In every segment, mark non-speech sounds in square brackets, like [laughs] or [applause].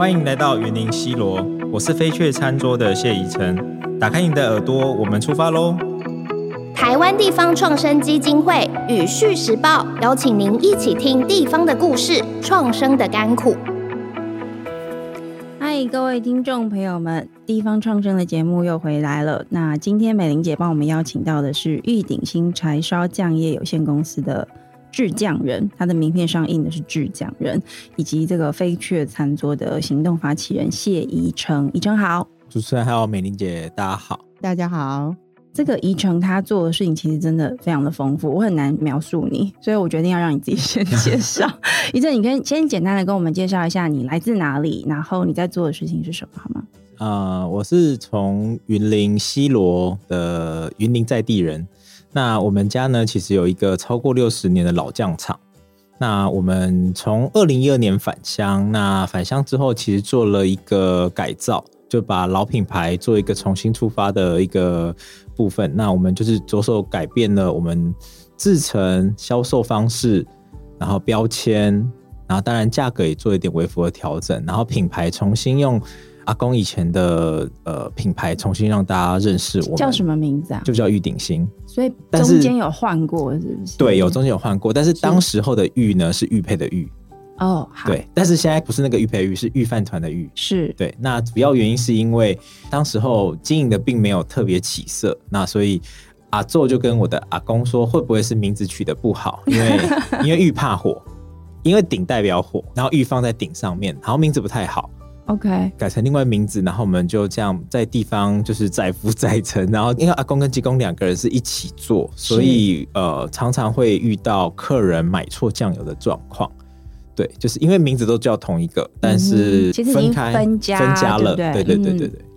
欢迎来到云林西罗，我是飞雀餐桌的谢宜宸。打开你的耳朵，我们出发喽！台湾地方创生基金会与《旭时报》邀请您一起听地方的故事，创生的甘苦。嗨，各位听众朋友们，地方创生的节目又回来了。那今天美玲姐帮我们邀请到的是玉鼎新柴烧酱业有限公司的。制匠人，他的名片上印的是制匠人，以及这个飞雀餐桌的行动发起人谢宜成。宜成好，主持人还有美玲姐，大家好，大家好。这个宜成他做的事情其实真的非常的丰富，我很难描述你，所以我决定要让你自己先介绍。[laughs] 宜成，你可以先简单的跟我们介绍一下你来自哪里，然后你在做的事情是什么，好吗？呃，我是从云林西罗的云林在地人。那我们家呢，其实有一个超过六十年的老酱厂。那我们从二零一二年返乡，那返乡之后，其实做了一个改造，就把老品牌做一个重新出发的一个部分。那我们就是着手改变了我们制成、销售方式，然后标签，然后当然价格也做一点微幅的调整，然后品牌重新用。阿公以前的呃品牌重新让大家认识我们，叫什么名字啊？就叫玉鼎新。所以中间有换过，是不是？对，有中间有换过，但是当时候的玉呢是玉佩的玉。哦，对，但是现在不是那个玉佩玉，是玉饭团的玉。是对。那主要原因是因为当时候经营的并没有特别起色，那所以阿祖就跟我的阿公说，会不会是名字取得不好？因为 [laughs] 因为玉怕火，因为鼎代表火，然后玉放在鼎上面，然后名字不太好。OK，改成另外名字，然后我们就这样在地方就是载夫载沉，然后因为阿公跟济公两个人是一起做，所以呃常常会遇到客人买错酱油的状况。对，就是因为名字都叫同一个，但是分开分家分家了，对对对对对。嗯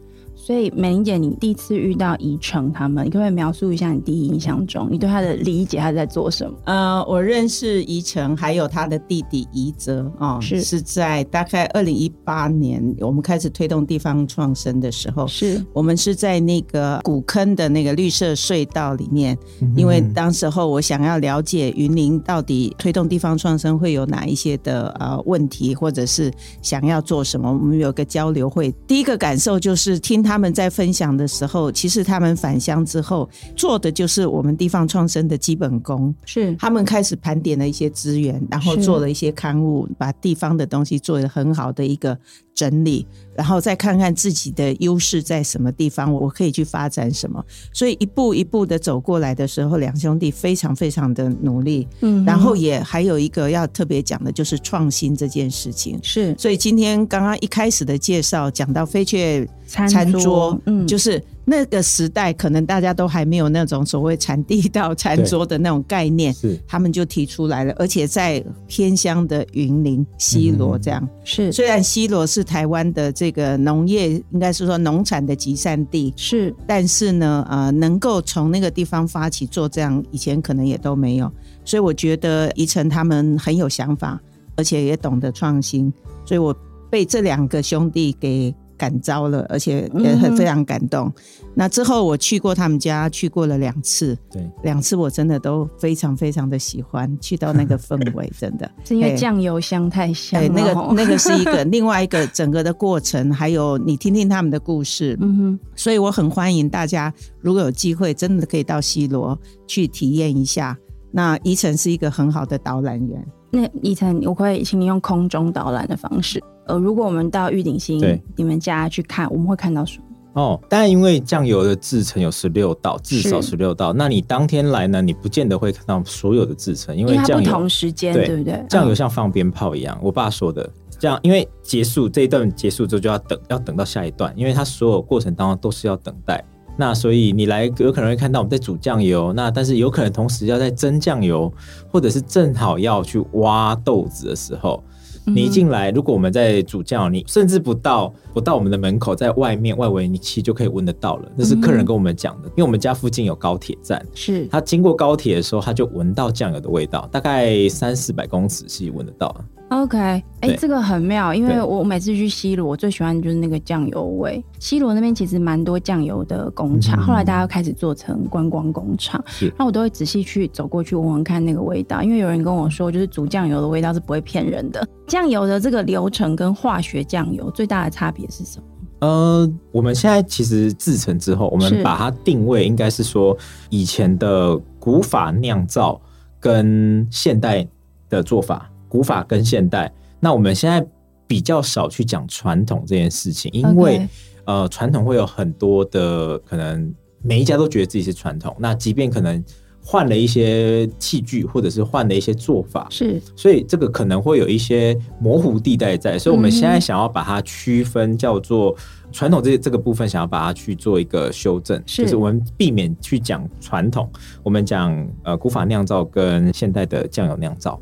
所以美玲姐，你第一次遇到宜城他们，你可不可以描述一下你第一印象中你对他的理解，他在做什么？呃，我认识宜城还有他的弟弟宜泽哦，是是在大概二零一八年，我们开始推动地方创生的时候，是我们是在那个古坑的那个绿色隧道里面，嗯、因为当时候我想要了解云林到底推动地方创生会有哪一些的呃问题，或者是想要做什么，我们有个交流会，第一个感受就是听他。他们在分享的时候，其实他们返乡之后做的就是我们地方创生的基本功。是他们开始盘点了一些资源，然后做了一些刊物，把地方的东西做得很好的一个整理，然后再看看自己的优势在什么地方，我可以去发展什么。所以一步一步的走过来的时候，两兄弟非常非常的努力。嗯，然后也还有一个要特别讲的就是创新这件事情。是，所以今天刚刚一开始的介绍讲到飞雀餐桌，嗯，就是。那个时代可能大家都还没有那种所谓产地到餐桌的那种概念，是。他们就提出来了，而且在偏乡的云林西罗这样，嗯、是。虽然西罗是台湾的这个农业应该是说农产的集散地，是，但是呢，呃，能够从那个地方发起做这样，以前可能也都没有，所以我觉得宜城他们很有想法，而且也懂得创新，所以我被这两个兄弟给。感召了，而且也很非常感动。嗯、那之后我去过他们家，去过了两次，对，两次我真的都非常非常的喜欢。去到那个氛围，真的 [laughs] 是因为酱油香太香了。那个那个是一个 [laughs] 另外一个整个的过程，还有你听听他们的故事，嗯哼。所以我很欢迎大家，如果有机会，真的可以到西罗去体验一下。那宜城是一个很好的导览员。那宜宸，我可以请你用空中导览的方式。呃，如果我们到玉鼎星你们家去看，我们会看到什么？哦，当然，因为酱油的制成有十六道，至少十六道。那你当天来呢，你不见得会看到所有的制成，因为酱油不同时间，对不对？酱油像放鞭炮一样，我爸说的，这样，因为结束这一段结束之后就要等，要等到下一段，因为它所有过程当中都是要等待。那所以你来有可能会看到我们在煮酱油，那但是有可能同时要在蒸酱油，或者是正好要去挖豆子的时候。你一进来，如果我们在煮酱，你甚至不到不到我们的门口，在外面外围，你其实就可以闻得到了。那是客人跟我们讲的，因为我们家附近有高铁站，是他经过高铁的时候，他就闻到酱油的味道，大概三四百公尺是闻得到的。OK，哎、欸，这个很妙，因为我每次去西罗，我最喜欢的就是那个酱油味。西罗那边其实蛮多酱油的工厂，嗯、后来大家又开始做成观光工厂，那我都会仔细去走过去闻闻看那个味道，因为有人跟我说，就是煮酱油的味道是不会骗人的。酱油的这个流程跟化学酱油最大的差别是什么？呃，我们现在其实制成之后，我们把它定位应该是说以前的古法酿造跟现代的做法。古法跟现代，那我们现在比较少去讲传统这件事情，因为.呃，传统会有很多的可能，每一家都觉得自己是传统。那即便可能换了一些器具，或者是换了一些做法，是，所以这个可能会有一些模糊地带在。所以我们现在想要把它区分，叫做传统这这个部分，想要把它去做一个修正，是就是我们避免去讲传统，我们讲呃古法酿造跟现代的酱油酿造。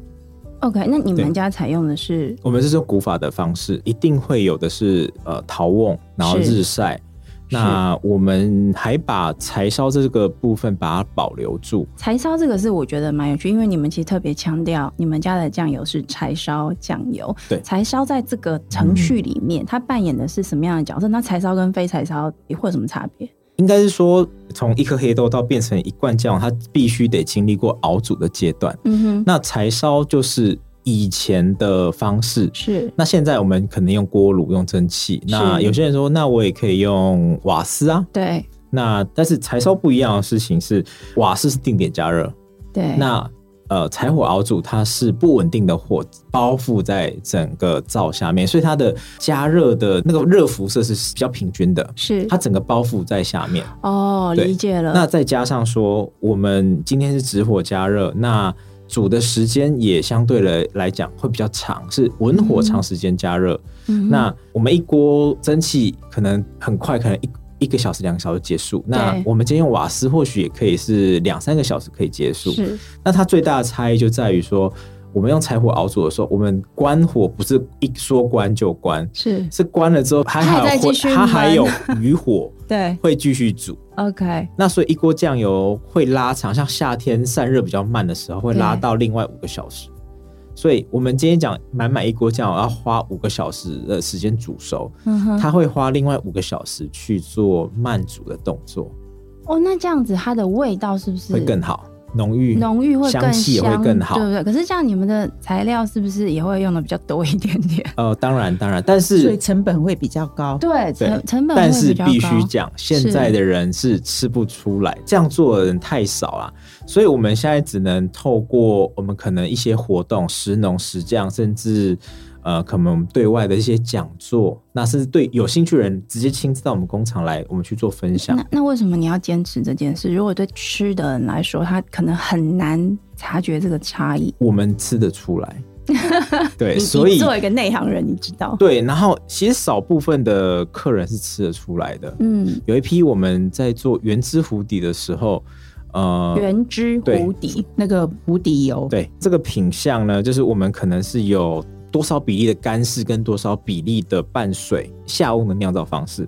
OK，那你们家采用的是？我们是用古法的方式，一定会有的是呃陶瓮，然后日晒。那我们还把柴烧这个部分把它保留住。柴烧这个是我觉得蛮有趣，因为你们其实特别强调你们家的酱油是柴烧酱油。对，柴烧在这个程序里面，它扮演的是什么样的角色？那柴烧跟非柴烧会有什么差别？应该是说，从一颗黑豆到变成一罐酱，它必须得经历过熬煮的阶段。嗯哼，那柴烧就是以前的方式。是，那现在我们可能用锅炉、用蒸汽。那有些人说，那我也可以用瓦斯啊。对。那但是柴烧不一样的事情是，瓦斯是定点加热。对。那。呃，柴火熬煮它是不稳定的火包覆在整个灶下面，所以它的加热的那个热辐射是比较平均的，是它整个包覆在下面。哦，理解了。那再加上说，我们今天是直火加热，那煮的时间也相对来来讲会比较长，是文火长时间加热。嗯。那我们一锅蒸汽可能很快，可能一。一个小时、两个小时结束。那我们今天用瓦斯，或许也可以是两三个小时可以结束。是。那它最大的差异就在于说，我们用柴火熬煮的时候，我们关火不是一说关就关，是是关了之后还还有它还有 [laughs] 余火，对，会继续煮。OK。那所以一锅酱油会拉长，像夏天散热比较慢的时候，会拉到另外五个小时。所以，我们今天讲满满一锅酱油要花五个小时的时间煮熟，嗯，它会花另外五个小时去做慢煮的动作。哦，那这样子它的味道是不是会更好？浓郁，浓郁会更香，香气也会更好，对不对？可是这样你们的材料是不是也会用的比较多一点点？呃，当然，当然，但是所以成本会比较高。对，成成本会比较。但是必须讲，现在的人是吃不出来，这样做的人太少了，所以我们现在只能透过我们可能一些活动，食农食匠，甚至。呃，可能对外的一些讲座，那是对有兴趣的人直接亲自到我们工厂来，我们去做分享。那那为什么你要坚持这件事？如果对吃的人来说，他可能很难察觉这个差异。我们吃得出来，[laughs] 对，所以作为一个内行人，你知道，对。然后其实少部分的客人是吃得出来的。嗯，有一批我们在做原汁湖底的时候，呃，原汁湖底那个壶底油，对这个品相呢，就是我们可能是有。多少比例的干式跟多少比例的半水下瓮的酿造方式，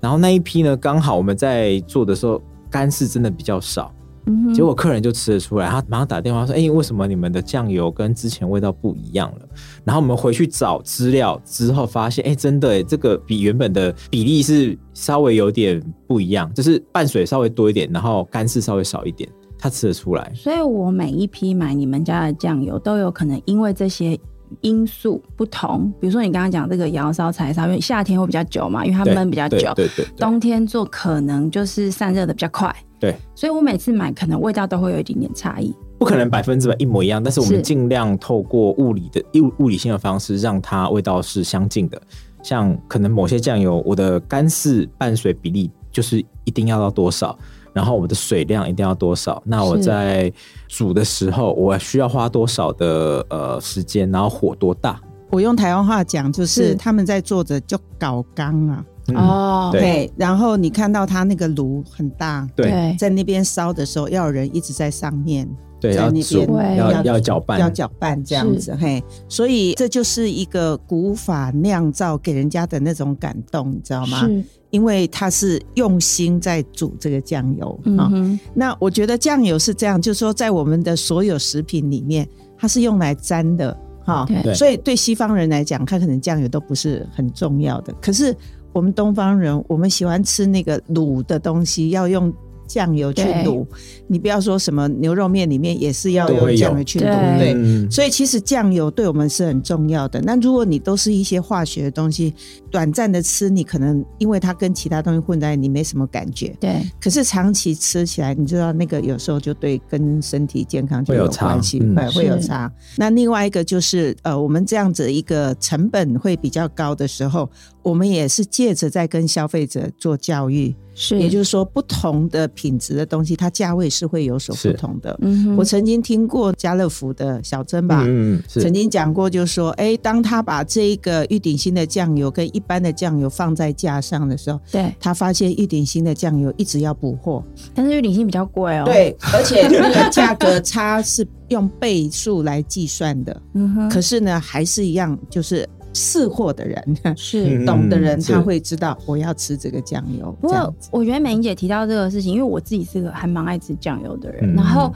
然后那一批呢，刚好我们在做的时候干式真的比较少，嗯，结果客人就吃得出来，他马上打电话说：“哎、欸，为什么你们的酱油跟之前味道不一样了？”然后我们回去找资料之后发现，哎、欸，真的、欸，这个比原本的比例是稍微有点不一样，就是半水稍微多一点，然后干式稍微少一点，他吃得出来。所以我每一批买你们家的酱油都有可能因为这些。因素不同，比如说你刚刚讲这个窑烧、柴烧，因为夏天会比较久嘛，因为它闷比较久。对对。冬天做可能就是散热的比较快。对。所以我每次买，可能味道都会有一点点差异。不可能百分之百一模一样，但是我们尽量透过物理的物物理性的方式，让它味道是相近的。像可能某些酱油，我的干式半水比例就是一定要到多少。然后我的水量一定要多少？那我在煮的时候，我需要花多少的呃时间？然后火多大？我用台湾话讲，就是他们在做着就搞缸啊。哦、嗯，对。然后你看到他那个炉很大，对，在那边烧的时候，要有人一直在上面。对，要煮，要要搅拌，要搅拌这样子，嘿，所以这就是一个古法酿造给人家的那种感动，你知道吗？是，因为他是用心在煮这个酱油啊、嗯。那我觉得酱油是这样，就是说在我们的所有食品里面，它是用来沾的哈。对，所以对西方人来讲，他可能酱油都不是很重要的。可是我们东方人，我们喜欢吃那个卤的东西，要用。酱油去卤，你不要说什么牛肉面里面也是要用酱油去卤，对，对。所以其实酱油对我们是很重要的。那如果你都是一些化学的东西，短暂的吃，你可能因为它跟其他东西混在，你没什么感觉。对。可是长期吃起来，你知道那个有时候就对跟身体健康就有关系，会会有差。那另外一个就是呃，我们这样子一个成本会比较高的时候，我们也是借着在跟消费者做教育。是，也就是说，不同的品质的东西，它价位是会有所不同的。嗯，我曾经听过家乐福的小珍吧，嗯，曾经讲过，就是说，哎，当他把这个玉鼎新的酱油跟一般的酱油放在架上的时候，对，他发现玉鼎新的酱油一直要补货，但是玉鼎新比较贵哦，对，而且那个价格差是用倍数来计算的。嗯哼，可是呢，还是一样，就是。识货的人是懂的人，他会知道我要吃这个酱油。不过，我觉得美玲姐提到这个事情，因为我自己是个还蛮爱吃酱油的人，然后。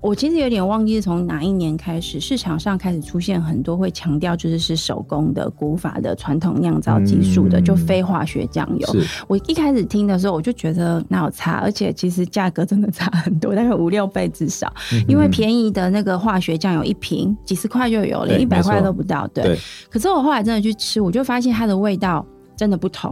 我其实有点忘记是从哪一年开始，市场上开始出现很多会强调就是是手工的古法的传统酿造技术的，就非化学酱油。我一开始听的时候，我就觉得那有差，而且其实价格真的差很多，大概五六倍至少。因为便宜的那个化学酱油一瓶几十块就有，了一百块都不到。对。可是我后来真的去吃，我就发现它的味道。真的不同，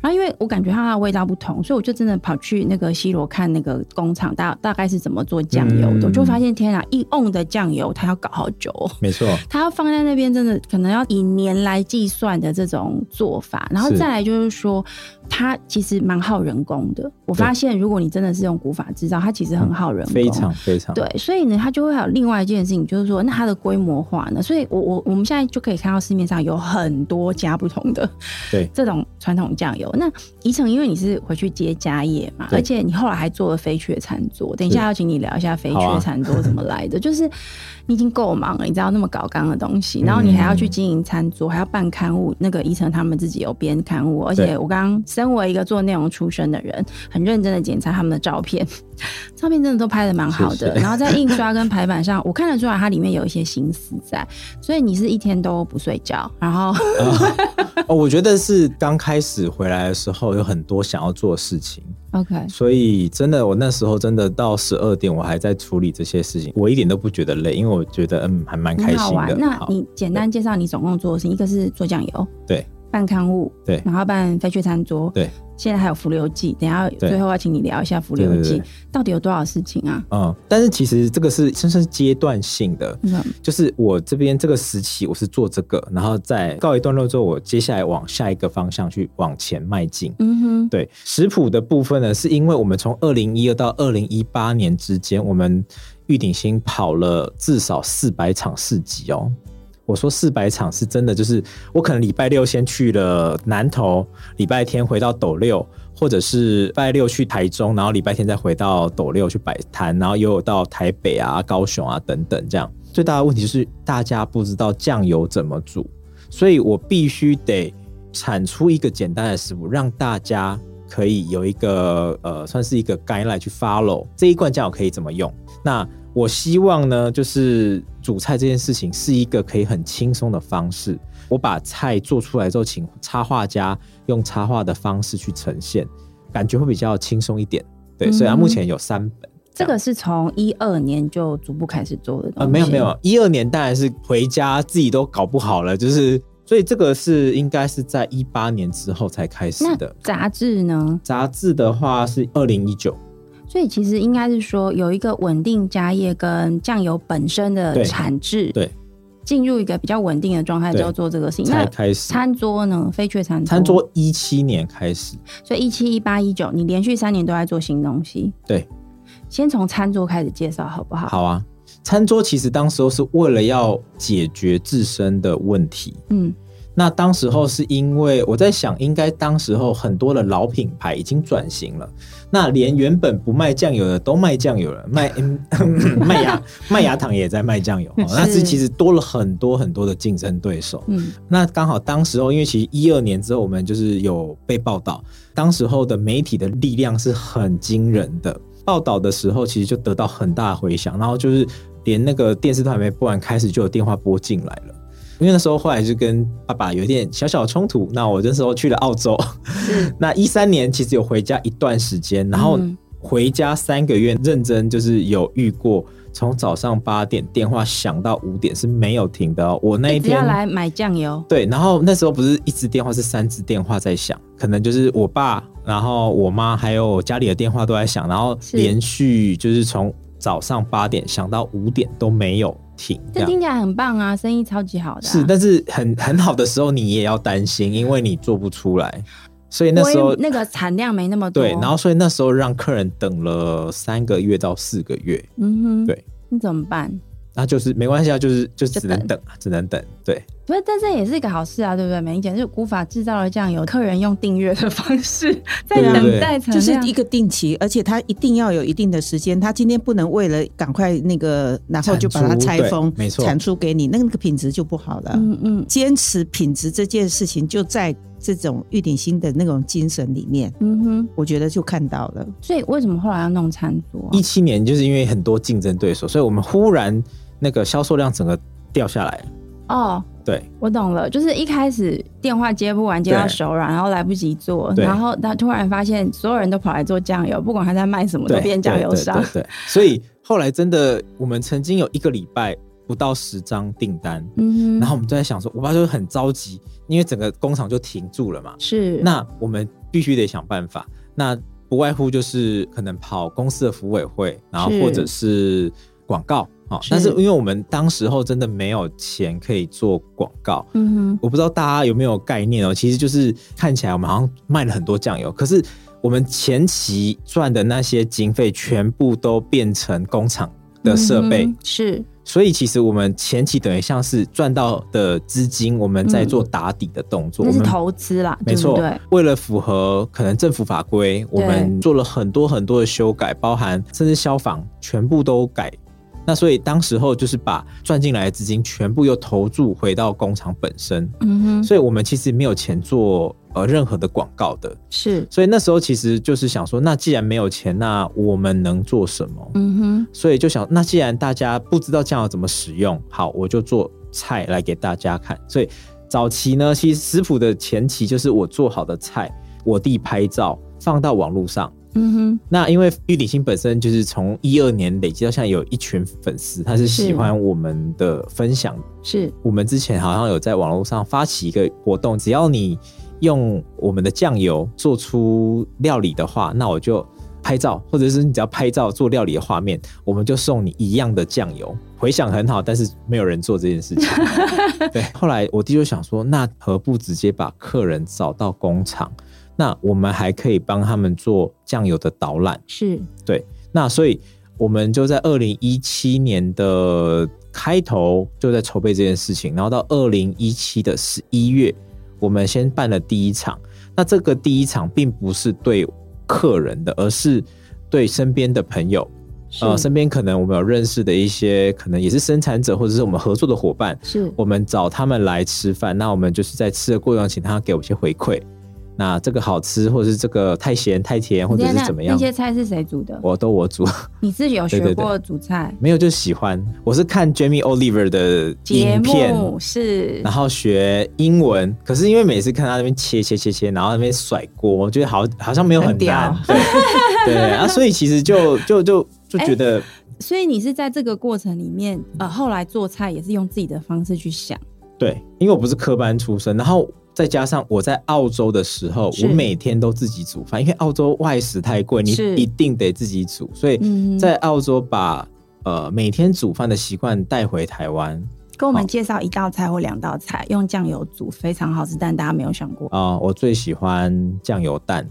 然后因为我感觉它的味道不同，所以我就真的跑去那个西罗看那个工厂大大概是怎么做酱油的，嗯、我就发现天啊，一瓮的酱油它要搞好久，没错，它要放在那边真的可能要以年来计算的这种做法，然后再来就是说。它其实蛮耗人工的。我发现，如果你真的是用古法制造，它其实很耗人工，非常非常对。所以呢，它就会有另外一件事情，就是说，那它的规模化呢？所以我我我们现在就可以看到市面上有很多家不同的对这种传统酱油。那宜城，因为你是回去接家业嘛，而且你后来还做了飞雀餐桌。等一下要请你聊一下飞雀餐桌 [laughs] 怎么来的，就是。你已经够忙了，你知道那么搞刚的东西，然后你还要去经营餐桌，还要办刊物。那个宜城他们自己有编刊物，而且我刚刚身为一个做内容出身的人，很认真的检查他们的照片，照片真的都拍的蛮好的。然后在印刷跟排版上，我看得出来它里面有一些心思在。所以你是一天都不睡觉，然后哦，我觉得是刚开始回来的时候有很多想要做的事情。OK，所以真的，我那时候真的到十二点，我还在处理这些事情，我一点都不觉得累，因为我觉得嗯，还蛮开心的。那你简单介绍你总共做的事情，一个是做酱油，对，办刊物，对，然后办飞去餐桌，对。现在还有浮流记，等下最后要请你聊一下浮流记到底有多少事情啊？嗯，但是其实这个是真正是阶段性的，嗯，就是我这边这个时期我是做这个，然后在告一段落之后，我接下来往下一个方向去往前迈进。嗯哼，对，食谱的部分呢，是因为我们从二零一二到二零一八年之间，我们玉鼎新跑了至少四百场市集哦。我说四百场是真的，就是我可能礼拜六先去了南投，礼拜天回到斗六，或者是礼拜六去台中，然后礼拜天再回到斗六去摆摊，然后又有到台北啊、高雄啊等等这样。最大的问题就是大家不知道酱油怎么煮，所以我必须得产出一个简单的食谱，让大家可以有一个呃，算是一个 guideline 去 follow 这一罐酱油可以怎么用。那我希望呢，就是煮菜这件事情是一个可以很轻松的方式。我把菜做出来之后，请插画家用插画的方式去呈现，感觉会比较轻松一点。对，所以啊，目前有三本。这个是从一二年就逐步开始做的。呃，没有没有，一二年当然是回家自己都搞不好了，就是所以这个是应该是在一八年之后才开始的。杂志呢？杂志的话是二零一九。所以其实应该是说有一个稳定家业跟酱油本身的产制，对，进入一个比较稳定的状态之后做这个事情。那开始餐桌呢？飞雀餐桌，餐桌一七年开始，所以一七、一八、一九，你连续三年都在做新东西。对，先从餐桌开始介绍好不好？好啊，餐桌其实当时候是为了要解决自身的问题。嗯。那当时候是因为我在想，应该当时候很多的老品牌已经转型了，那连原本不卖酱油的都卖酱油了，[laughs] 卖 [laughs] 麦芽麦芽糖也在卖酱油，[laughs] 那是其实多了很多很多的竞争对手。嗯，那刚好当时候，因为其实一二年之后，我们就是有被报道，当时候的媒体的力量是很惊人的，报道的时候其实就得到很大的回响，然后就是连那个电视台还没播完，开始就有电话拨进来了。因为那时候后来就跟爸爸有点小小的冲突，那我那时候去了澳洲，[laughs] 那一三年其实有回家一段时间，然后回家三个月，认真就是有遇过。从早上八点电话响到五点是没有停的哦。我那一天要来买酱油，对，然后那时候不是一支电话，是三支电话在响，可能就是我爸，然后我妈还有家里的电话都在响，然后连续就是从早上八点响到五点都没有停。这听起来很棒啊，生意超级好的啊。是，但是很很好的时候你也要担心，因为你做不出来。所以那时候那个产量没那么多，对，然后所以那时候让客人等了三个月到四个月，嗯哼，对，那怎么办？那就是没关系啊，就是就只能等啊，只能等，对。不是，但这也是一个好事啊，对不对？美伶姐就是古法制造的酱油，客人用订阅的方式 [laughs] 在等待，就是一个定期，而且他一定要有一定的时间，他今天不能为了赶快那个，然后就把它拆封，没错，产出给你，那个品质就不好了。嗯嗯，坚持品质这件事情，就在这种玉鼎新的那种精神里面，嗯哼，我觉得就看到了。所以为什么后来要弄餐桌啊？一七年就是因为很多竞争对手，所以我们忽然那个销售量整个掉下来。哦。对，我懂了，就是一开始电话接不完，接到手软，然后来不及做，然后他突然发现所有人都跑来做酱油，不管他在卖什么，都变酱油商。对，[laughs] 所以后来真的，我们曾经有一个礼拜不到十张订单，嗯，然后我们就在想说，我爸就很着急，因为整个工厂就停住了嘛。是，那我们必须得想办法，那不外乎就是可能跑公司的福委会，然后或者是广告。好，但是因为我们当时候真的没有钱可以做广告，嗯哼，我不知道大家有没有概念哦。其实就是看起来我们好像卖了很多酱油，可是我们前期赚的那些经费全部都变成工厂的设备，嗯，是。所以其实我们前期等于像是赚到的资金，我们在做打底的动作，那是投资啦，没错。为了符合可能政府法规，我们做了很多很多的修改，包含甚至消防全部都改。那所以当时候就是把赚进来的资金全部又投注回到工厂本身，嗯哼，所以我们其实没有钱做呃任何的广告的，是，所以那时候其实就是想说，那既然没有钱，那我们能做什么？嗯哼，所以就想，那既然大家不知道酱油怎么使用，好，我就做菜来给大家看。所以早期呢，其实食谱的前期就是我做好的菜，我弟拍照放到网络上。嗯哼，那因为玉鼎新本身就是从一二年累积到现在有一群粉丝，他是喜欢我们的分享。是我们之前好像有在网络上发起一个活动，只要你用我们的酱油做出料理的话，那我就拍照，或者是你只要拍照做料理的画面，我们就送你一样的酱油。回想很好，但是没有人做这件事情。[laughs] 对，后来我弟就想说，那何不直接把客人找到工厂？那我们还可以帮他们做酱油的导览，是对。那所以我们就在二零一七年的开头就在筹备这件事情，然后到二零一七的十一月，我们先办了第一场。那这个第一场并不是对客人的，而是对身边的朋友，呃，身边可能我们有认识的一些，可能也是生产者或者是我们合作的伙伴，是我们找他们来吃饭。那我们就是在吃的过程中，请他给我一些回馈。那这个好吃，或者是这个太咸太甜，或者是怎么样？那些菜是谁煮的？我都我煮。[laughs] 你自己有学过煮菜？没有，就喜欢。我是看 Jamie Oliver 的影片，是，然后学英文。可是因为每次看他那边切切切切，然后那边甩锅，我觉得好好像没有很难。很对 [laughs] 对啊，所以其实就就就就觉得、欸。所以你是在这个过程里面，呃，后来做菜也是用自己的方式去想。对，因为我不是科班出身，然后。再加上我在澳洲的时候，我每天都自己煮饭，因为澳洲外食太贵，你一定得自己煮。所以在澳洲把呃每天煮饭的习惯带回台湾。跟我们介绍一道菜或两道菜，用酱油煮非常好吃，但大家没有想过啊、呃。我最喜欢酱油蛋，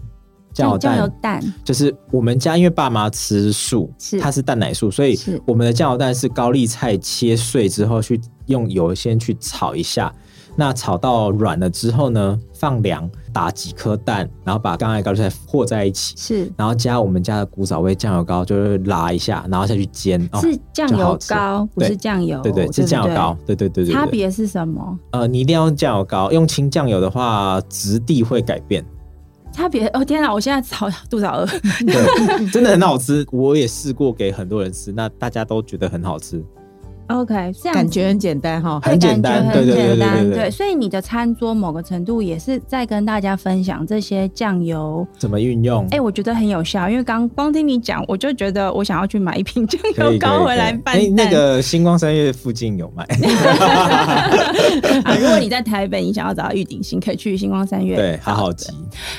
酱油酱油蛋就是我们家因为爸妈吃素，是它是蛋奶素，所以我们的酱油蛋是高丽菜切碎之后去用油先去炒一下。那炒到软了之后呢，放凉，打几颗蛋，然后把刚才高丽菜和在一起，是，然后加我们家的古早味酱油膏，就是拉一下，然后下去煎。哦是酱油膏，不是酱油。对对，是酱油膏。对对对对。差别是什么？呃，你一定要用酱油膏，用清酱油的话，质地会改变。差别？哦天哪，我现在好肚子好饿。对，真的很好吃，我也试过给很多人吃，那大家都觉得很好吃。OK，这样感觉很简单哈，很简单，对对对对对。所以你的餐桌某个程度也是在跟大家分享这些酱油怎么运用。哎，我觉得很有效，因为刚光听你讲，我就觉得我想要去买一瓶酱油膏 [laughs] 回来拌。哎，那个星光三月附近有卖。[laughs] [laughs] 啊，如果你在台北，你想要找到玉鼎新，可以去星光三月。对，好好集。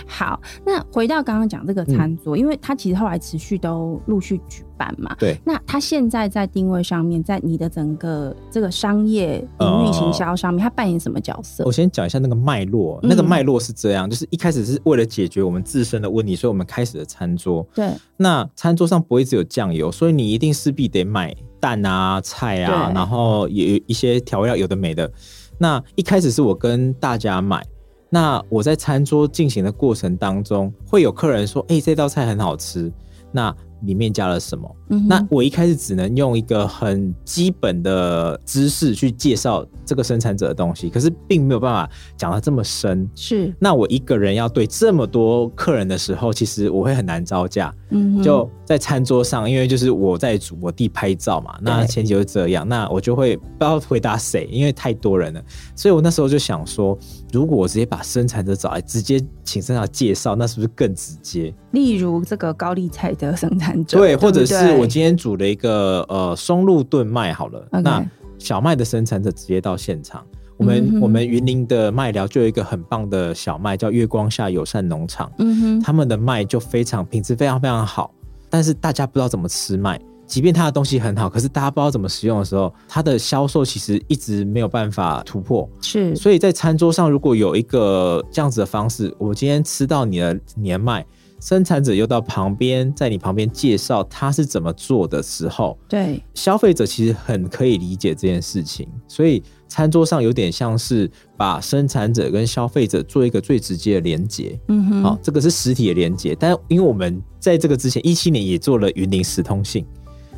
好，那回到刚刚讲这个餐桌，因为它其实后来持续都陆续举办嘛。对。那它现在在定位上面，在你的整个这个商业营运行销上面，它扮演什么角色？我先讲一下那个脉络。那个脉络是这样，就是一开始是为了解决我们自身的问题，所以我们开始的餐桌。对。那餐桌上不会只有酱油，所以你一定势必得买蛋啊、菜啊，然后有一些调味料，有的没的。那一开始是我跟大家买。那我在餐桌进行的过程当中，会有客人说：“哎、欸，这道菜很好吃。”那里面加了什么？嗯、那我一开始只能用一个很基本的知识去介绍这个生产者的东西，可是并没有办法讲到这么深。是，那我一个人要对这么多客人的时候，其实我会很难招架。嗯，就在餐桌上，因为就是我在主，我弟拍照嘛，那前提就是这样，那我就会不知道回答谁，因为太多人了，所以我那时候就想说，如果我直接把生产者找来，直接请生产者介绍，那是不是更直接？例如这个高丽菜的生产者，对，或者是我今天煮了一个呃松露炖麦好了.那小麦的生产者直接到现场。我们、嗯、我们云林的麦寮就有一个很棒的小麦，叫月光下友善农场。嗯哼，他们的麦就非常品质非常非常好，但是大家不知道怎么吃麦，即便他的东西很好，可是大家不知道怎么使用的时候，它的销售其实一直没有办法突破。是，所以在餐桌上如果有一个这样子的方式，我今天吃到你的年麦。生产者又到旁边，在你旁边介绍他是怎么做的时候，对消费者其实很可以理解这件事情，所以餐桌上有点像是把生产者跟消费者做一个最直接的连接。嗯哼，好，这个是实体的连接，但因为我们在这个之前一七年也做了云林食通信。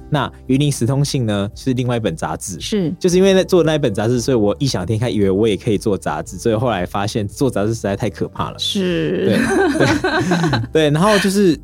那云林时通信呢，是另外一本杂志，是就是因为在做那一本杂志，所以我异想天开，以为我也可以做杂志，所以后来发现做杂志实在太可怕了。是，对对，[laughs] 对，然后就是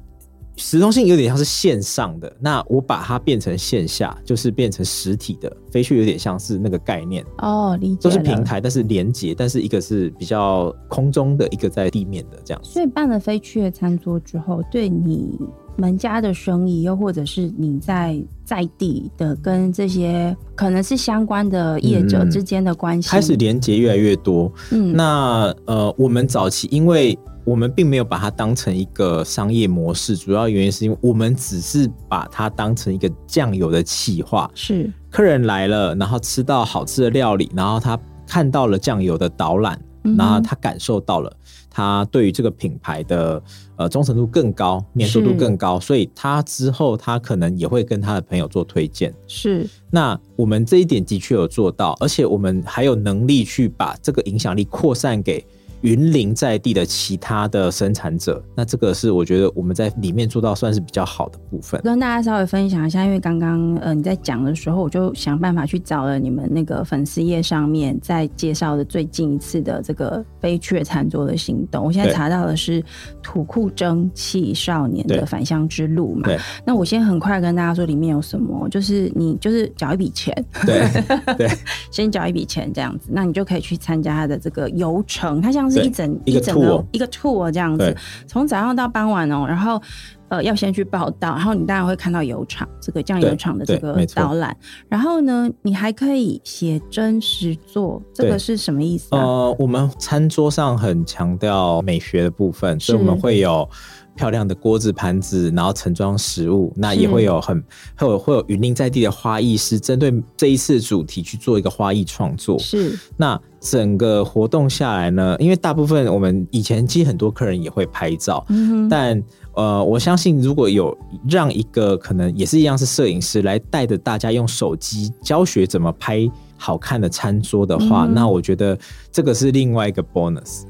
时通信有点像是线上的，那我把它变成线下，就是变成实体的，飞去有点像是那个概念哦，理解都是平台，但是连接，但是一个是比较空中的，一个在地面的这样。所以办了飞去的餐桌之后，对你。门家的生意，又或者是你在在地的跟这些可能是相关的业者之间的关系，开始连接越来越多。嗯，那呃，我们早期因为我们并没有把它当成一个商业模式，主要原因是因为我们只是把它当成一个酱油的企划。是，客人来了，然后吃到好吃的料理，然后他看到了酱油的导览，然后他感受到了。他对于这个品牌的呃忠诚度更高，粘着度更高，所以他之后他可能也会跟他的朋友做推荐。是，那我们这一点的确有做到，而且我们还有能力去把这个影响力扩散给。云林在地的其他的生产者，那这个是我觉得我们在里面做到算是比较好的部分。跟大家稍微分享一下，因为刚刚呃你在讲的时候，我就想办法去找了你们那个粉丝页上面在介绍的最近一次的这个飞雀餐桌的行动。我现在查到的是土库蒸汽少年的返乡之路嘛？对。那我先很快跟大家说里面有什么，就是你就是缴一笔钱，对对，[laughs] 先缴一笔钱这样子，那你就可以去参加他的这个游程，它像是。一整一整个一个 tour 这样子，从早上到傍晚哦，然后呃要先去报道，然后你当然会看到油厂这个酱油厂的这个导览，然后呢，你还可以写真实作，这个是什么意思啊？呃，我们餐桌上很强调美学的部分，所以我们会有。漂亮的锅子盘子，然后盛装食物，那也会有很会有会有云林在地的花艺师，针对这一次的主题去做一个花艺创作。是，那整个活动下来呢，因为大部分我们以前其实很多客人也会拍照，嗯，但呃，我相信如果有让一个可能也是一样是摄影师来带着大家用手机教学怎么拍好看的餐桌的话，嗯，那我觉得这个是另外一个 bonus。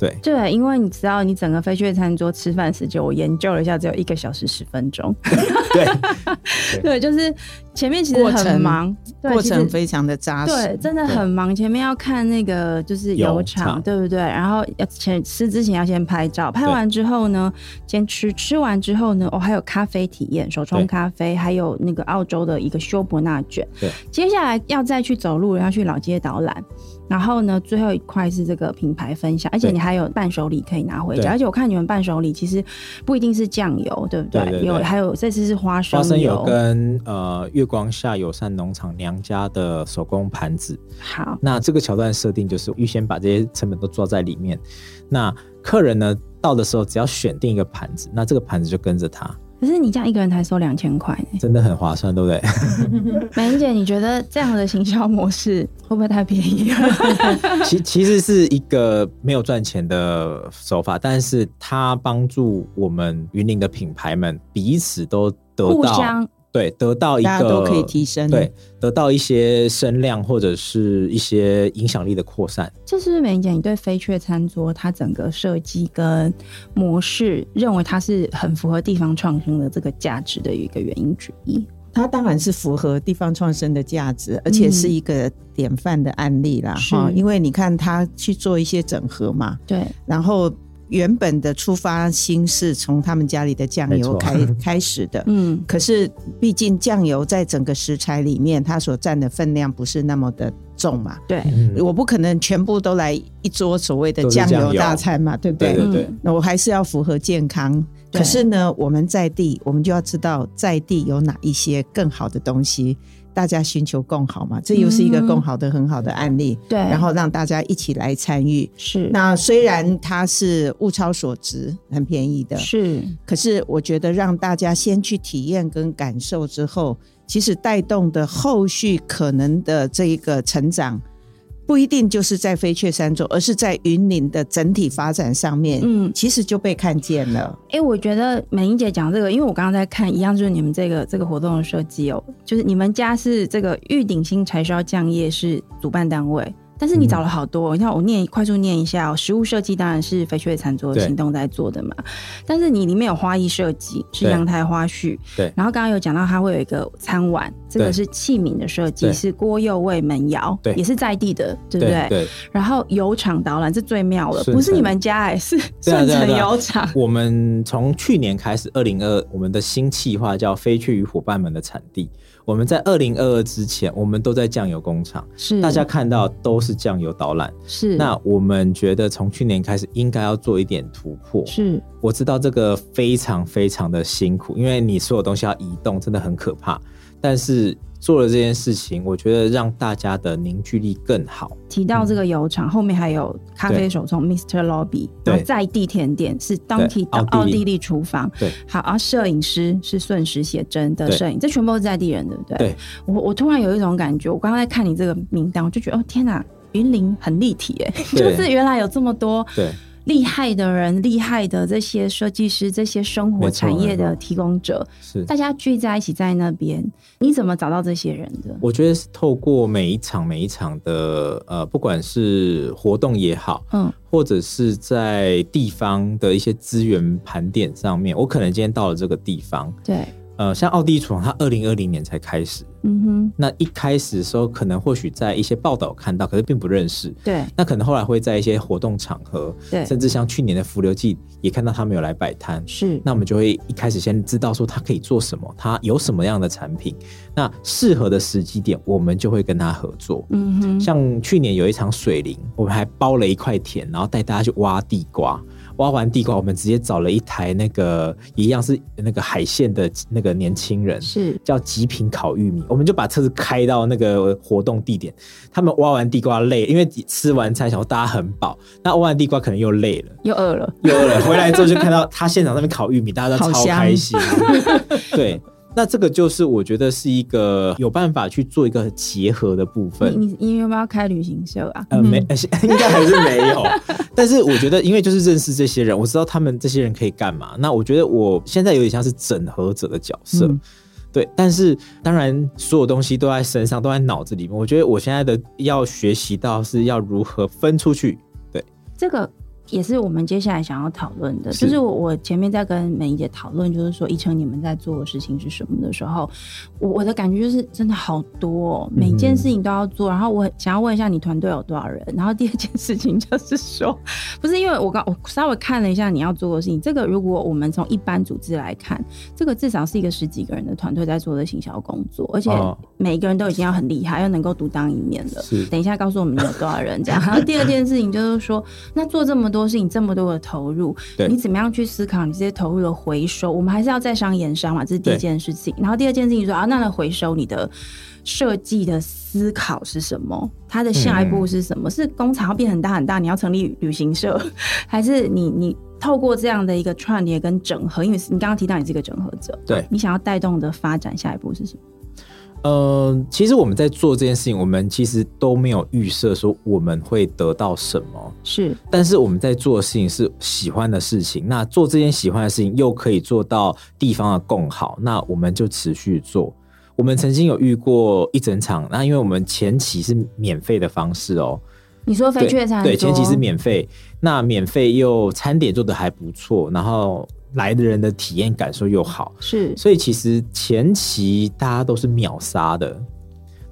对对，因为你知道，你整个飞去餐桌吃饭时间，我研究了一下，只有一个小时十分钟。对 [laughs] 对，[laughs] 对，就是前面其实很忙，过程非常的扎实，对，真的很忙。前面要看那个就是油厂，对不对？然后要前吃之前要先拍照，拍完之后呢，先吃，吃完之后呢，哦，还有咖啡体验，手冲咖啡，还有那个澳洲的一个修伯纳卷。对，接下来要再去走路，要去老街导览。然后呢，最后一块是这个品牌分享，而且你还有伴手礼可以拿回家。而且我看你们伴手礼其实不一定是酱油，对不对？对对对，有还有这次是花生油，花生油跟呃月光下友善农场娘家的手工盘子。好，那这个桥段设定就是预先把这些成本都抓在里面。那客人呢到的时候，只要选定一个盘子，那这个盘子就跟着他。可是你这样一个人才收两千块，真的很划算，对不对？[laughs] 美玲姐，你觉得这样的行销模式会不会太便宜了？[laughs] 其其实是一个没有赚钱的手法，但是它帮助我们云林的品牌们彼此都得到。对，得到一个大家都可以提升，对，得到一些声量或者是一些影响力的扩散。这是不是美玲姐？你对飞雀餐桌它整个设计跟模式，认为它是很符合地方创生的这个价值的一个原因之一？它当然是符合地方创生的价值，而且是一个典范的案例啦。哈、嗯，因为你看它去做一些整合嘛，对，然后。原本的出发心是从他们家里的酱油开 [laughs] 开始的，嗯，可是毕竟酱油在整个食材里面，它所占的分量不是那么的重嘛，对，我不可能全部都来一桌所谓的酱油大餐嘛，对不对？对对对，那我还是要符合健康。可是呢，我们在地，我们就要知道在地有哪一些更好的东西。大家寻求共好嘛，这又是一个共好的很好的案例。对、嗯，然后让大家一起来参与。是，那虽然它是物超所值，很便宜的，是，可是我觉得让大家先去体验跟感受之后，其实带动的后续可能的这一个成长。不一定就是在飞雀山做，而是在云林的整体发展上面，嗯，其实就被看见了。哎、欸，我觉得美玲姐讲这个，因为我刚刚在看，一样就是你们这个这个活动的设计哦，就是你们家是这个玉鼎新柴烧酱业是主办单位。但是你找了好多，嗯、你看我念快速念一下哦。食物设计当然是飞雀餐桌行动在做的嘛，但是你里面有花艺设计是阳台花絮，对。然后刚刚有讲到它会有一个餐碗，这个是器皿的设计，是郭佑味门窑，对，也是在地的，对不对？对。然后油厂导览这最妙了，不是你们家哎、欸，是顺城油厂。我们从去年开始，二零二我们的新企划叫飞去与伙伴们的产地。我们在二零二二之前，我们都在酱油工厂，是大家看到都是酱油导览，是。那我们觉得从去年开始应该要做一点突破，是。我知道这个非常非常的辛苦，因为你所有东西要移动，真的很可怕，但是。做了这件事情，我觉得让大家的凝聚力更好。提到这个油厂、嗯，后面还有咖啡手冲 Mr. Lobby，然后在地甜点是当地的奥地利厨房。对，好，而摄影师是顺时写真的摄影，这全部都是在地人，对不对？对。我我突然有一种感觉，我刚刚在看你这个名单，我就觉得哦天哪，云林很立体哎，[laughs] 就是原来有这么多。对。厉害的人，厉害的这些设计师，这些生活产业的提供者，是大家聚在一起在那边。你怎么找到这些人的？我觉得是透过每一场每一场的呃，不管是活动也好，嗯，或者是在地方的一些资源盘点上面，我可能今天到了这个地方，对。呃，像奥地利厨房，它二零二零年才开始。嗯哼。那一开始的时候，可能或许在一些报道看到，可是并不认识。对。那可能后来会在一些活动场合，对，甚至像去年的浮流季，也看到他们有来摆摊。是。那我们就会一开始先知道说他可以做什么，他有什么样的产品，那适合的时机点，我们就会跟他合作。嗯哼。像去年有一场水灵，我们还包了一块田，然后带大家去挖地瓜。挖完地瓜，我们直接找了一台那个一样是那个海线的那个年轻人，是叫极品烤玉米，我们就把车子开到那个活动地点。他们挖完地瓜累，因为吃完菜，想说大家很饱，那挖完地瓜可能又累了，又饿了，又饿了。回来之后就看到他现场那边烤玉米，大家都超开心，[laughs] 对。那这个就是我觉得是一个有办法去做一个结合的部分。你你有没有开旅行社啊？呃，没，[laughs] 应该还是没有。[laughs] 但是我觉得，因为就是认识这些人，我知道他们这些人可以干嘛。那我觉得我现在有点像是整合者的角色，嗯、对。但是当然，所有东西都在身上，都在脑子里面。我觉得我现在的要学习到是要如何分出去。对，这个。也是我们接下来想要讨论的，是就是我我前面在跟美仪姐讨论，就是说，一成你们在做的事情是什么的时候，我我的感觉就是真的好多、哦，每件事情都要做。嗯、然后我想要问一下，你团队有多少人？然后第二件事情就是说，不是因为我刚我稍微看了一下你要做的事情，这个如果我们从一般组织来看，这个至少是一个十几个人的团队在做的行销工作，而且每一个人都已经要很厉害，要能够独当一面了。是，等一下告诉我们有多少人这样。然 [laughs] 后第二件事情就是说，那做这么多事情，这么多的投入，对你怎么样去思考你这些投入的回收？我们还是要在商言商嘛，这是第一件事情。然后第二件事情说啊，那来回收你的设计的思考是什么？它的下一步是什么？嗯、是工厂要变很大很大，你要成立旅行社，[laughs] 还是你你透过这样的一个串联跟整合？因为你刚刚提到你是一个整合者，对，你想要带动的发展下一步是什么？呃，其实我们在做这件事情，我们其实都没有预设说我们会得到什么，是。但是我们在做的事情是喜欢的事情，那做这件喜欢的事情又可以做到地方的更好，那我们就持续做。我们曾经有遇过一整场，那因为我们前期是免费的方式哦。你说非确餐？对，前期是免费，那免费又餐点做的还不错，然后。来的人的体验感受又好，是，所以其实前期大家都是秒杀的。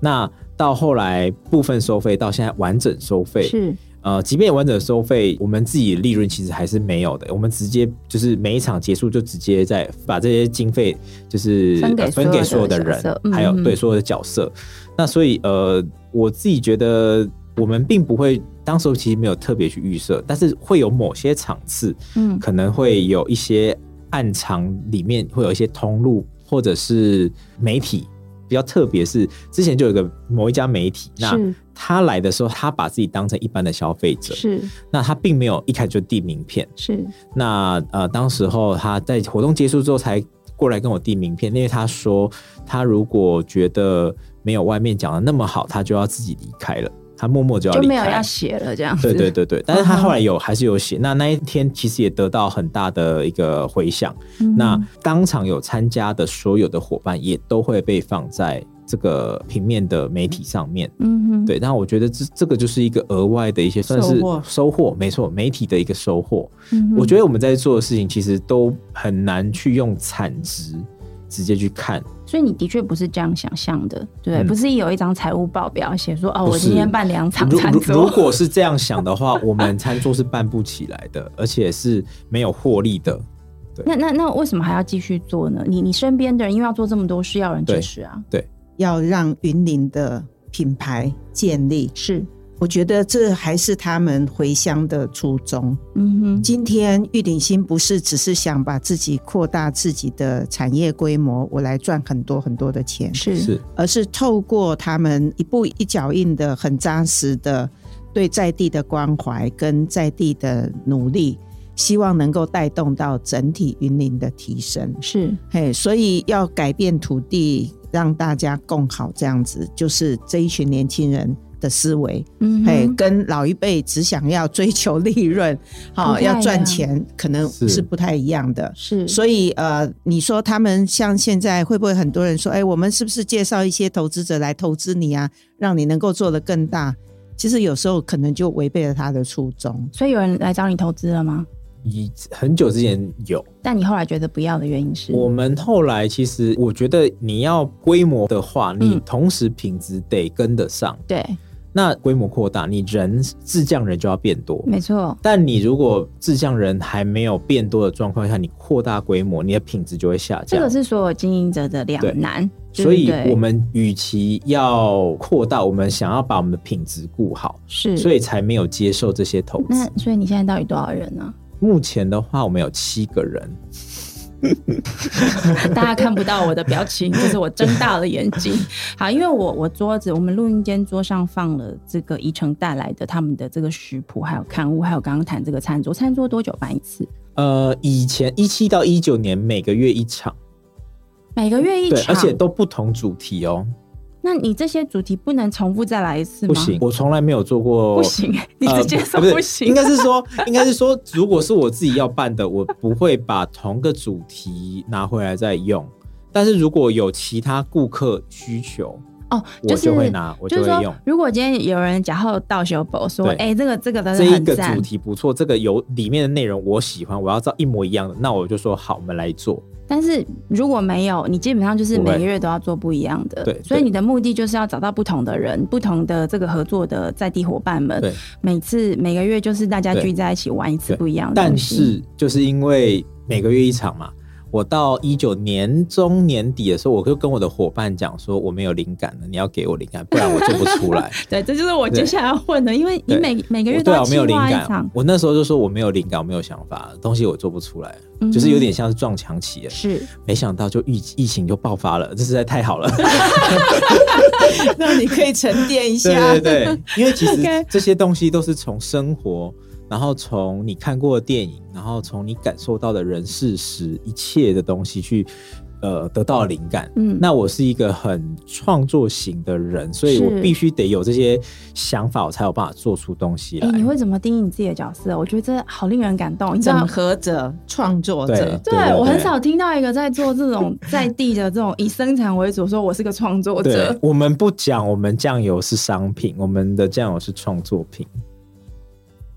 那到后来部分收费，到现在完整收费，是呃，即便完整收费，我们自己的利润其实还是没有的。我们直接就是每一场结束就直接在把这些经费就是分给分给所有的人，嗯、还有对所有的角色。那所以呃，我自己觉得。我们并不会，当时其实没有特别去预设，但是会有某些场次，嗯，可能会有一些暗场里面会有一些通路，或者是媒体比较特别。是之前就有一个某一家媒体，那他来的时候，他把自己当成一般的消费者，是，那他并没有一开始就递名片，是，那呃，当时候他在活动结束之后才过来跟我递名片，因为他说他如果觉得没有外面讲的那么好，他就要自己离开了。他默默就要离开，就没有要写了这样子。对对对对，但是他后来有还是有写。那那一天其实也得到很大的一个回响。嗯、那当场有参加的所有的伙伴也都会被放在这个平面的媒体上面。嗯哼，对。那我觉得这这个就是一个额外的一些算是收获，收获没错，媒体的一个收获。嗯，我觉得我们在做的事情其实都很难去用产值直接去看。所以你的确不是这样想象的，对，嗯、不是有一张财务报表写说哦，我今天办两场餐桌。如果是这样想的话，我们餐桌是办不起来的，而且是没有获利的。对，那那那为什么还要继续做呢？你你身边的人因为要做这么多事，要人支持啊，对，对要让云林的品牌建立是。我觉得这还是他们回乡的初衷。嗯哼，今天玉鼎新不是只是想把自己扩大自己的产业规模，我来赚很多很多的钱，是是，而是透过他们一步一脚印的、很扎实的对在地的关怀跟在地的努力，希望能够带动到整体云林的提升。是，嘿，所以要改变土地，让大家共好，这样子就是这一群年轻人。的思维，嗯哼，跟老一辈只想要追求利润，[laughs] 好要赚钱，可能是不太一样的。是，所以呃，你说他们像现在会不会很多人说，哎，我们是不是介绍一些投资者来投资你啊，让你能够做得更大？其实有时候可能就违背了他的初衷。所以有人来找你投资了吗？以很久之前有，但你后来觉得不要的原因是？我们后来其实我觉得你要规模的话，你同时品质得跟得上。嗯、对。那规模扩大，你人自降人就要变多，没错。但你如果自降人还没有变多的状况下，你扩大规模，你的品质就会下降。这个是所有经营者的两难。所以，我们与其要扩大，我们想要把我们的品质顾好，是，所以才没有接受这些投资。那所以你现在到底多少人呢？目前的话，我们有七个人。[laughs] 大家看不到我的表情，就是我睁大了眼睛。[laughs] 好，因为我我桌子，我们录音间桌上放了这个宜城带来的他们的这个食谱，还有刊物，还有刚刚谈这个餐桌。餐桌多久办一次？呃，以前一七到一九年每个月一场，每个月一场，而且都不同主题哦。那你这些主题不能重复再来一次吗？不行，我从来没有做过。不行，[laughs] 你直接说不行。应该是说，应该是说，如果是我自己要办的，我不会把同个主题拿回来再用。但是如果有其他顾客需求，哦，我就会拿，我就会用。如果今天有人假后到修补说，哎，这个这个的这一个主题不错，这个有里面的内容我喜欢，我要照一模一样的，那我就说好，我们来做。但是如果没有，你基本上就是每个月都要做不一样的。对，所以你的目的就是要找到不同的人，不同的这个合作的在地伙伴们。对，每次每个月就是大家聚在一起玩一次不一样的。但是就是因为每个月一场嘛。我到一九年中年底的时候，我就跟我的伙伴讲说，我没有灵感了，你要给我灵感，不然我做不出来。[laughs] 对，这就是我接下来要问的，因为你每每个月都要计划一场。我那时候就说我没有灵感，我没有想法，东西我做不出来，嗯、就是有点像是撞墙期了。是，没想到就疫疫情就爆发了，这实在太好了。[laughs] [laughs] 那你可以沉淀一下。对对对，因为其实这些东西都是从生活。然后从你看过的电影，然后从你感受到的人事时一切的东西去，呃，得到灵感。嗯，那我是一个很创作型的人，所以我必须得有这些想法，我才有办法做出东西来。你会怎么定义你自己的角色？我觉得这好令人感动。整合者、创作者，对，我很少听到一个在做这种 [laughs] 在地的这种以生产为主，说我是个创作者。我们不讲，我们酱油是商品，我们的酱油是创作品。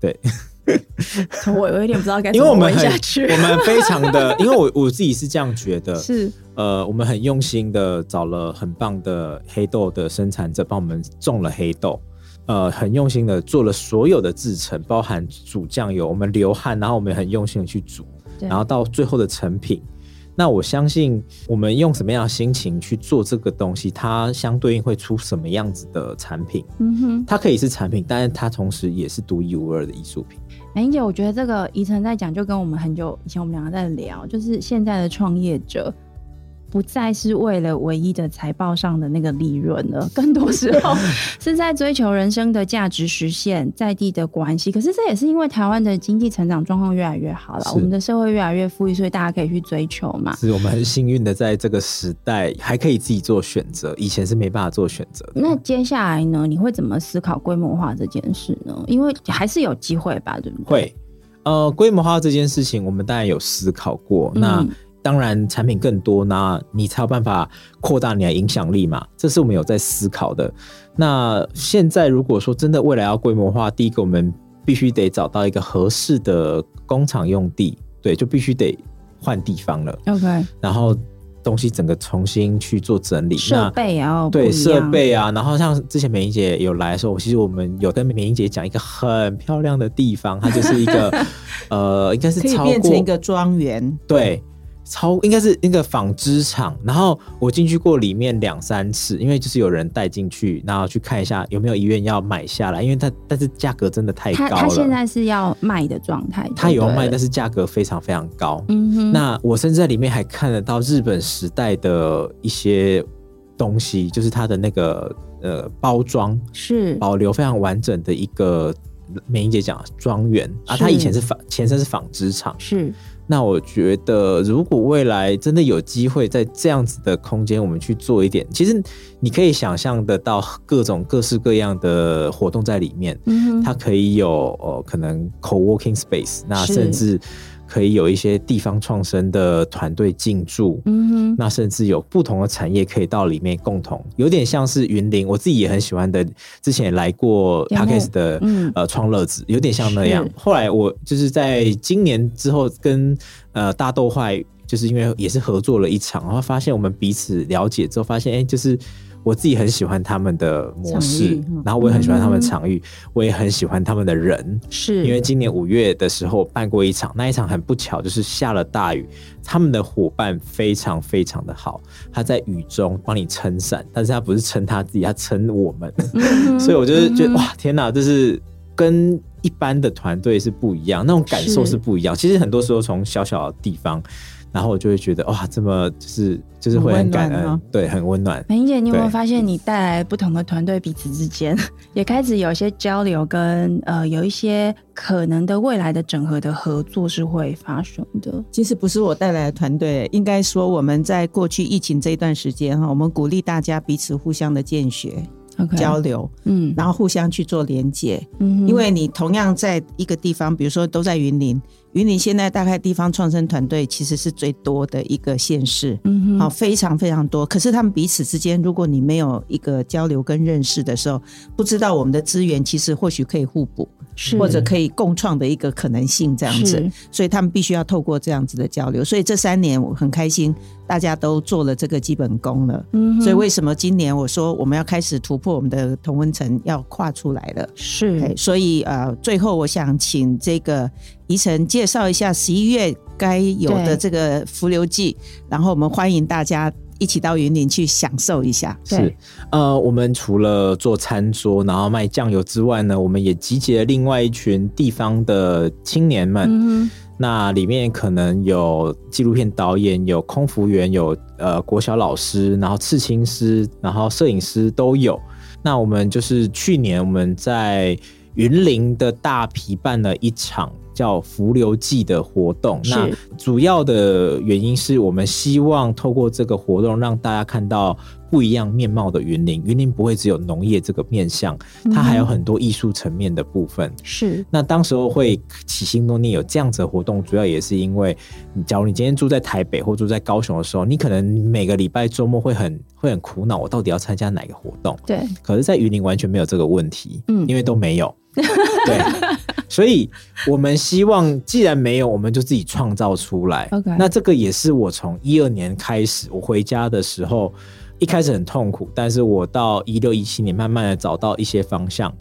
对，[laughs] 我有一点不知道该怎么问下去。因为我们很，我们非常的，因为我我自己是这样觉得，是呃，我们很用心的找了很棒的黑豆的生产者，帮我们种了黑豆，呃，很用心的做了所有的制程，包含煮酱油，我们流汗，然后我们很用心的去煮，然后到最后的成品。那我相信，我们用什么样的心情去做这个东西，它相对应会出什么样子的产品。嗯哼，它可以是产品，但是它同时也是独一无二的艺术品。梅英姐，我觉得这个怡晨在讲，就跟我们很久以前我们两个在聊，就是现在的创业者。不再是为了唯一的财报上的那个利润了，更多时候 [laughs] 是在追求人生的价值实现，在地的关系。可是这也是因为台湾的经济成长状况越来越好了，我们的社会越来越富裕，所以大家可以去追求嘛。是我们很幸运的，在这个时代还可以自己做选择，以前是没办法做选择。那接下来呢？你会怎么思考规模化这件事呢？因为还是有机会吧，对不对？会，呃，规模化这件事情，我们当然有思考过。那。嗯当然，产品更多，那你才有办法扩大你的影响力嘛。这是我们有在思考的。那现在如果说真的未来要规模化，第一个我们必须得找到一个合适的工厂用地，对，就必须得换地方了。OK，然后东西整个重新去做整理，设备啊，对，设备啊。然后像之前美英姐有来的时候，其实我们有跟美英姐讲一个很漂亮的地方，它就是一个 [laughs] 呃，应该是超过可以变成一个庄园，对。超应该是那个纺织厂，然后我进去过里面两三次，因为就是有人带进去，然后去看一下有没有医院要买下来，因为它但是价格真的太高了。它现在是要卖的状态，它有要卖，但是价格非常非常高。嗯哼，那我甚至在里面还看得到日本时代的一些东西，就是它的那个呃包装是保留非常完整的一个美英姐讲庄园啊，它以前是纺前身是纺织厂是。那我觉得，如果未来真的有机会在这样子的空间，我们去做一点，其实你可以想象得到各种各式各样的活动在里面。嗯，它可以有呃，可能 co-working space，那甚至。可以有一些地方创生的团队进驻，嗯哼，那甚至有不同的产业可以到里面共同，有点像是云林，我自己也很喜欢的，之前也来过 Podcast 的，嗯，呃，创乐子，有点像那样。后来我就是在今年之后跟呃大豆坏，就是因为也是合作了一场，然后发现我们彼此了解之后，发现哎、欸，就是。我自己很喜欢他们的模式，然后我也很喜欢他们的场域，嗯、我也很喜欢他们的人。是因为今年五月的时候办过一场，那一场很不巧就是下了大雨，他们的伙伴非常非常的好，他在雨中帮你撑伞，但是他不是撑他自己，他撑我们，嗯、[laughs] 所以我就是觉得、嗯、哇，天哪，就是跟一般的团队是不一样，那种感受是不一样。其实很多时候从小小的地方。然后我就会觉得哇，这么就是就是会很感恩，对，很温暖。美伶姐，你有没有发现你带来不同的团队彼此之间也开始有一些交流跟，跟呃有一些可能的未来的整合的合作是会发生的？其实不是我带来的团队，应该说我们在过去疫情这一段时间哈，我们鼓励大家彼此互相的见学。交流，嗯，然后互相去做连接，嗯，因为你同样在一个地方，比如说都在云林。云林现在大概地方创生团队其实是最多的一个县市，嗯，好，非常非常多。可是他们彼此之间，如果你没有一个交流跟认识的时候，不知道我们的资源其实或许可以互补，是或者可以共创的一个可能性这样子。所以他们必须要透过这样子的交流。所以这三年我很开心，大家都做了这个基本功了。嗯，所以为什么今年我说我们要开始突破我们的同温层，要跨出来了？是，所以呃，最后我想请这个。怡晨介绍一下十一月该有的这个浮流季，然后我们欢迎大家一起到云林去享受一下。是，呃，我们除了做餐桌，然后卖酱油之外呢，我们也集结了另外一群地方的青年们。嗯，那里面可能有纪录片导演，有空服员，有呃国小老师，然后刺青师，然后摄影师都有。那我们就是去年我们在云林的大皮办了一场。叫浮流记的活动，那主要的原因是我们希望透过这个活动，让大家看到不一样面貌的云林。云林不会只有农业这个面向，它还有很多艺术层面的部分。是、嗯，那当时候会起心动念有这样子的活动，主要也是因为，假如你今天住在台北或住在高雄的时候，你可能每个礼拜周末会很会很苦恼，我到底要参加哪个活动？对，可是，在云林完全没有这个问题，嗯，因为都没有。[laughs] 对，所以我们希望，既然没有，我们就自己创造出来。Okay. 那这个也是我从一二年开始，我回家的时候，一开始很痛苦，但是我到一六一七年，慢慢的找到一些方向。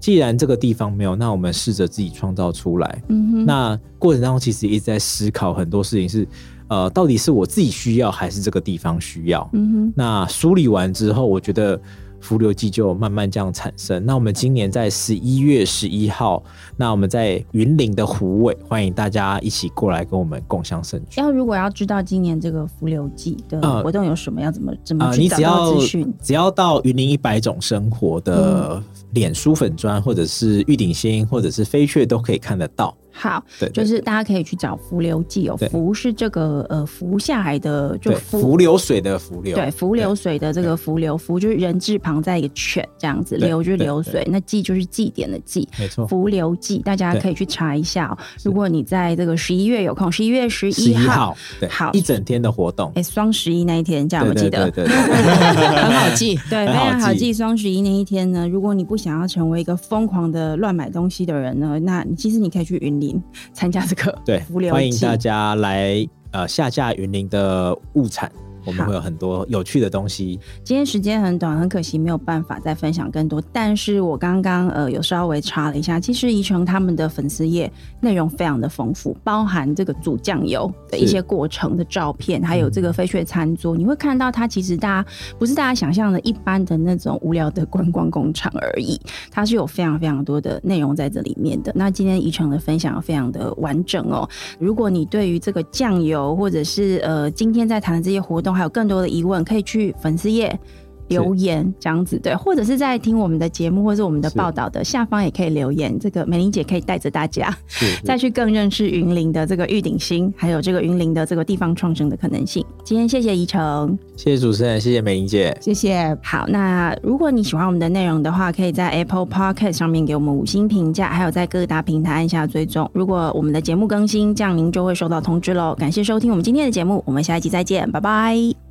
既然这个地方没有，那我们试着自己创造出来。嗯哼。那过程当中，其实一直在思考很多事情是，是呃，到底是我自己需要，还是这个地方需要？嗯哼。那梳理完之后，我觉得。浮流记就慢慢这样产生。那我们今年在十一月十一号，那我们在云林的湖尾，欢迎大家一起过来跟我们共享盛举。要如果要知道今年这个浮流记的活动有什么，呃、要怎么怎么去找到资讯？你只要只要到云林一百种生活的脸书粉砖，或者是玉鼎星，或者是飞雀，都可以看得到。好，对，就是大家可以去找浮流记哦。浮是这个呃浮下来的，就浮流水的浮流。对，浮流水的这个浮流，浮就是人字旁在一个犬这样子，流就是流水，那记就是祭典的记，没错。浮流记大家可以去查一下哦。如果你在这个十一月有空，十一月十一号，对，好，一整天的活动。哎，双十一那一天，这样我记得，对对对，很好记，对，非常好记。双十一那一天呢，如果你不想要成为一个疯狂的乱买东西的人呢，那你其实你可以去云林。参加这个对，欢迎大家来呃下架云林的物产。我们会有很多有趣的东西。今天时间很短，很可惜没有办法再分享更多。但是我刚刚呃有稍微查了一下，其实宜城他们的粉丝页内容非常的丰富，包含这个煮酱油的一些过程的照片，还有这个飞雀餐桌，嗯。你会看到它其实大家不是大家想象的一般的那种无聊的观光工厂而已，它是有非常非常多的内容在这里面的。那今天宜城的分享非常的完整哦。如果你对于这个酱油或者是呃今天在谈的这些活动，还有更多的疑问，可以去粉丝页留言，这样子对，或者是在听我们的节目或者是我们的报道的下方也可以留言。这个美玲姐可以带着大家 [laughs] 再去更认识云林的这个玉鼎新，还有这个云林的这个地方创生的可能性。今天谢谢宜城，谢谢主持人，谢谢美玲姐，谢谢。好，那如果你喜欢我们的内容的话，可以在 Apple Podcast 上面给我们五星评价，还有在各大平台按下追踪。如果我们的节目更新，这样您就会收到通知喽。感谢收听我们今天的节目，我们下一集再见，拜拜。